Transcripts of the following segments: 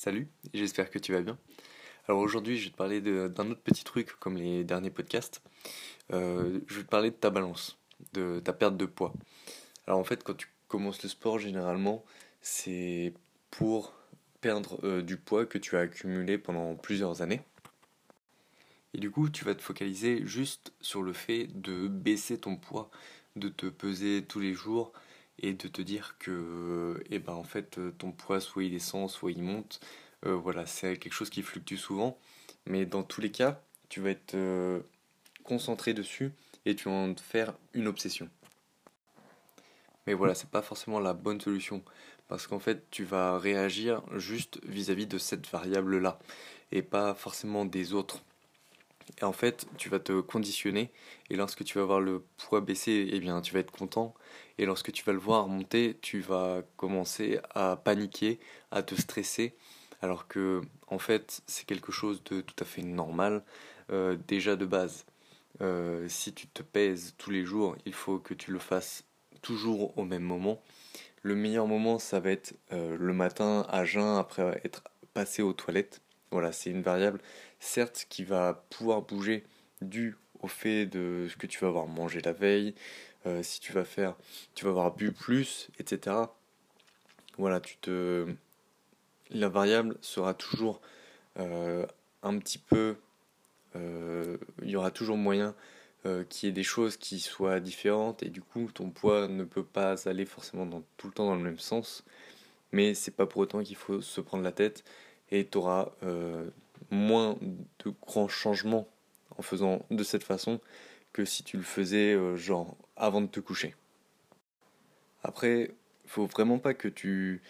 Salut, j'espère que tu vas bien. Alors aujourd'hui, je vais te parler d'un autre petit truc comme les derniers podcasts. Euh, je vais te parler de ta balance, de ta perte de poids. Alors en fait, quand tu commences le sport, généralement, c'est pour perdre euh, du poids que tu as accumulé pendant plusieurs années. Et du coup, tu vas te focaliser juste sur le fait de baisser ton poids, de te peser tous les jours, et de te dire que eh ben, en fait, ton poids, soit il descend, soit il monte. Euh, voilà, c'est quelque chose qui fluctue souvent. Mais dans tous les cas, tu vas être euh, concentré dessus et tu vas en faire une obsession. Mais voilà, c'est pas forcément la bonne solution. Parce qu'en fait, tu vas réagir juste vis-à-vis -vis de cette variable-là. Et pas forcément des autres. Et en fait, tu vas te conditionner et lorsque tu vas voir le poids baisser, eh bien, tu vas être content. Et lorsque tu vas le voir monter, tu vas commencer à paniquer, à te stresser. Alors que, en fait, c'est quelque chose de tout à fait normal, euh, déjà de base. Euh, si tu te pèses tous les jours, il faut que tu le fasses toujours au même moment. Le meilleur moment, ça va être euh, le matin à jeun après être passé aux toilettes. Voilà, c'est une variable, certes, qui va pouvoir bouger dû au fait de ce que tu vas avoir mangé la veille, euh, si tu vas faire, tu vas avoir bu plus, etc. Voilà, tu te, la variable sera toujours euh, un petit peu, euh, il y aura toujours moyen qu'il y ait des choses qui soient différentes et du coup ton poids ne peut pas aller forcément dans, tout le temps dans le même sens. Mais c'est pas pour autant qu'il faut se prendre la tête et tu auras euh, moins de grands changements en faisant de cette façon que si tu le faisais euh, avant de te coucher. Après, faut vraiment pas que tu,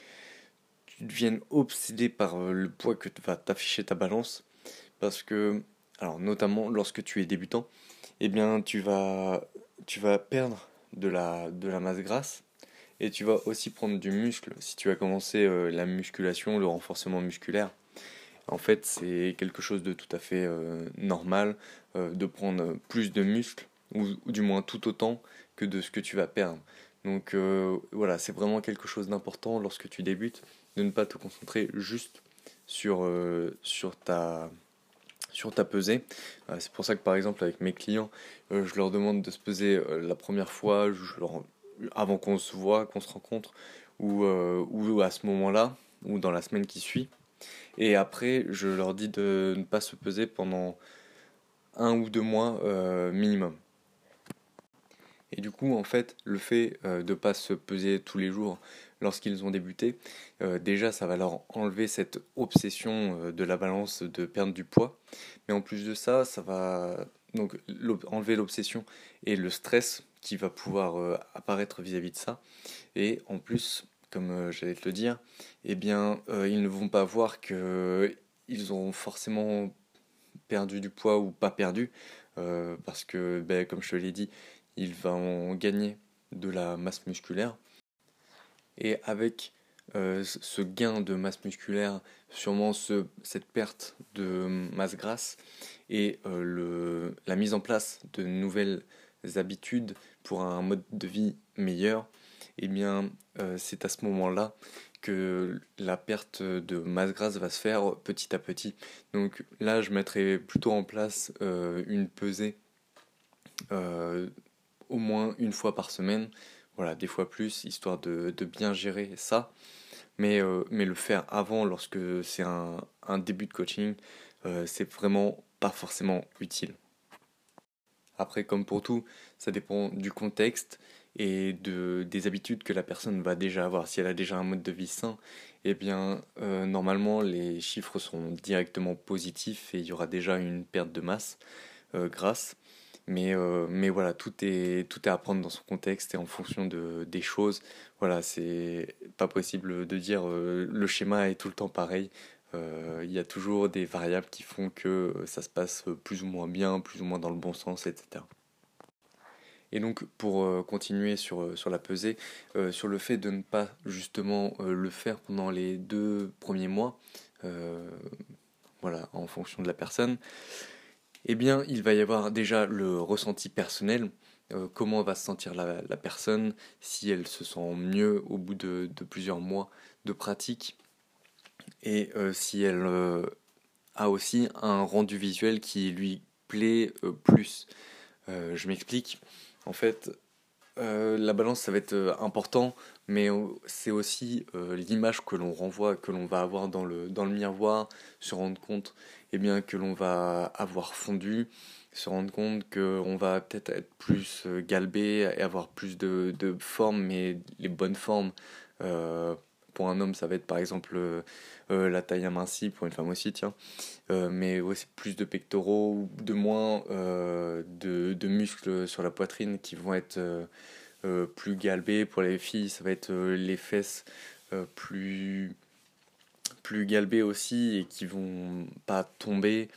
tu deviennes obsédé par euh, le poids que va t'afficher ta balance parce que alors notamment lorsque tu es débutant, eh bien tu vas tu vas perdre de la de la masse grasse et tu vas aussi prendre du muscle si tu as commencé euh, la musculation, le renforcement musculaire. En fait, c'est quelque chose de tout à fait euh, normal euh, de prendre plus de muscle, ou, du moins tout autant que de ce que tu vas perdre. Donc voilà, c'est vraiment quelque chose d'important lorsque tu débutes, de ne pas te concentrer juste sur, ta pesée. c'est pour ça que par exemple avec mes clients, je leur demande de se peser la première fois, avant qu'on se voit, qu'on se rencontre, ou, euh, ou à ce moment-là, ou dans la semaine qui suit. Et après, je leur dis de ne pas se peser pendant un ou deux mois euh, minimum. Et du coup, en fait, le fait euh, de ne pas se peser tous les jours lorsqu'ils ont débuté, déjà, ça va leur enlever cette obsession de la balance de perdre du poids. Mais en plus de ça, ça va donc enlever l'obsession et le stress qui va pouvoir euh, apparaître vis-à-vis de ça. Et en plus, comme euh, j'allais te le dire, eh bien, euh, ils ne vont pas voir que ils ont forcément perdu du poids ou pas perdu, parce que, ben, comme je te l'ai dit, ils vont gagner de la masse musculaire. Et avec ce gain de masse musculaire, sûrement ce, cette perte de masse grasse et la mise en place de nouvelles habitudes pour un mode de vie meilleur, et eh bien euh, c'est à ce moment-là que la perte de masse grasse va se faire petit à petit. Donc là, je mettrai plutôt en place euh, une pesée euh, au moins une fois par semaine, voilà, des fois plus, histoire de, bien gérer ça. Mais, mais le faire avant, lorsque c'est un, un, début de coaching, c'est vraiment pas forcément utile. Après, comme pour tout, ça dépend du contexte et de, des habitudes que la personne va déjà avoir. Si elle a déjà un mode de vie sain, eh bien, euh, normalement, les chiffres sont directement positifs et il y aura déjà une perte de masse euh, grasse. Mais, euh, voilà, tout est, tout à prendre dans son contexte et en fonction de, des choses. Voilà, c'est pas possible de dire le schéma est tout le temps pareil. Euh, il y a toujours des variables qui font que euh, ça se passe plus ou moins bien, plus ou moins dans le bon sens, etc. Et donc pour euh, continuer sur, sur la pesée, sur le fait de ne pas justement le faire pendant les deux premiers mois, voilà, en fonction de la personne, eh bien il va y avoir déjà le ressenti personnel, comment va se sentir la, la, personne, si elle se sent mieux au bout de plusieurs mois de pratique, et si elle a aussi un rendu visuel qui lui plaît plus. je m'explique. En fait, la balance, ça va être important, mais c'est aussi l'image que l'on renvoie, que l'on va avoir dans le, miroir, se rendre compte eh bien, que l'on va avoir fondu, se rendre compte qu'on va peut-être être plus euh, galbé et avoir plus de, de formes, mais les bonnes formes. Euh, pour un homme, ça va être par exemple euh, la taille amincie, pour une femme aussi, tiens. mais aussi plus de pectoraux, de moins de, muscles sur la poitrine qui vont être plus galbés. Pour les filles, ça va être les fesses plus plus galbées aussi et qui vont pas tomber,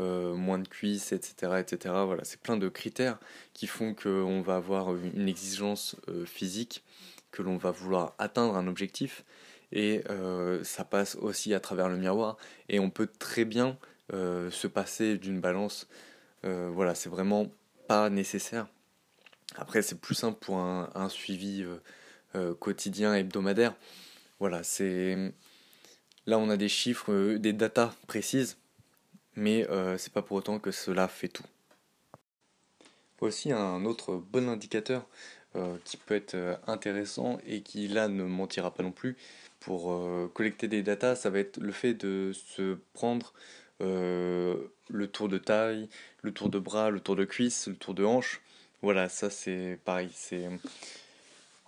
euh, moins de cuisses, etc. etc. Voilà, c'est plein de critères qui font qu'on va avoir une exigence euh, physique, que l'on va vouloir atteindre un objectif et euh, ça passe aussi à travers le miroir et on peut très bien se passer d'une balance. voilà, c'est vraiment pas nécessaire. Après, c'est plus simple pour un, suivi quotidien, hebdomadaire. Voilà, c'est Là, on a des chiffres, euh, des datas précises, mais euh, c'est pas pour autant que cela fait tout. Aussi, un autre bon indicateur euh, qui peut être intéressant et qui là ne mentira pas non plus pour collecter des datas, ça va être le fait de se prendre le tour de taille, le tour de bras, le tour de cuisse, le tour de hanche. Voilà, ça c'est pareil, c'est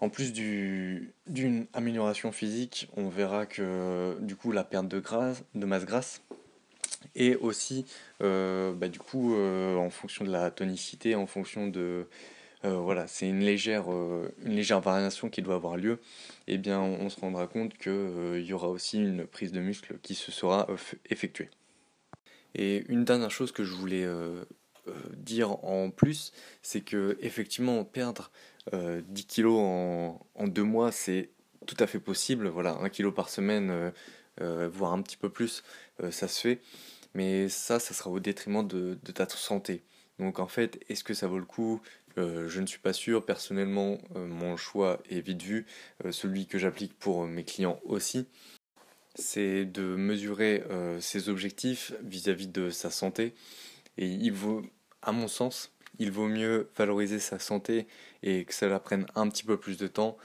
en plus d'une amélioration physique, on verra que du coup la perte de, grâce, de masse grasse et aussi euh, bah, du coup euh, en fonction de la tonicité, en fonction de euh, voilà, c'est une légère une légère variation qui doit avoir lieu. Et eh bien on, se rendra compte qu'il y aura aussi une prise de muscle qui se sera effectuée. Et une dernière chose que je voulais dire en plus, c'est que effectivement perdre 10 euh, kilos en, en, deux mois, c'est tout à fait possible. Voilà, 1 kilo par semaine, euh, euh, voire un petit peu plus, ça se fait. Mais ça, ça sera au détriment de, de ta santé. Donc en fait, est-ce que ça vaut le coup Je ne suis pas sûr. Personnellement, mon choix est vite vu. celui que j'applique pour mes clients aussi, c'est de mesurer ses objectifs vis-à-vis -vis de sa santé. Et il vaut, à mon sens, il vaut mieux valoriser sa santé et que cela prenne un petit peu plus de temps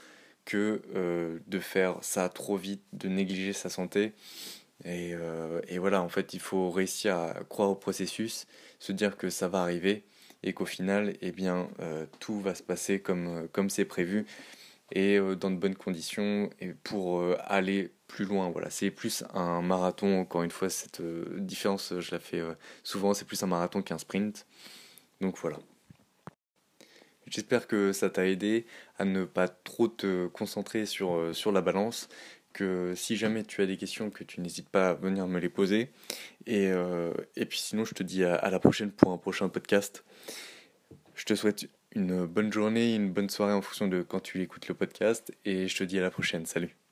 que euh, de faire ça trop vite, de négliger sa santé. Euh, et, voilà, en fait, il faut réussir à croire au processus, se dire que ça va arriver et qu'au final, eh bien, euh, tout va se passer comme comme c'est prévu et dans de bonnes conditions et pour aller plus loin. Voilà, c'est plus un marathon. Encore une fois, cette différence, je la fais souvent. C'est plus un marathon qu'un sprint. Donc voilà. J'espère que ça t'a aidé à ne pas trop te concentrer euh, sur la balance. Que si jamais tu as des questions, que tu n'hésites pas à venir me les poser. Et, euh, et puis sinon, je te dis à la prochaine pour un prochain podcast. Je te souhaite une bonne journée, une bonne soirée en fonction de quand tu écoutes le podcast. Et je te dis à la prochaine. Salut.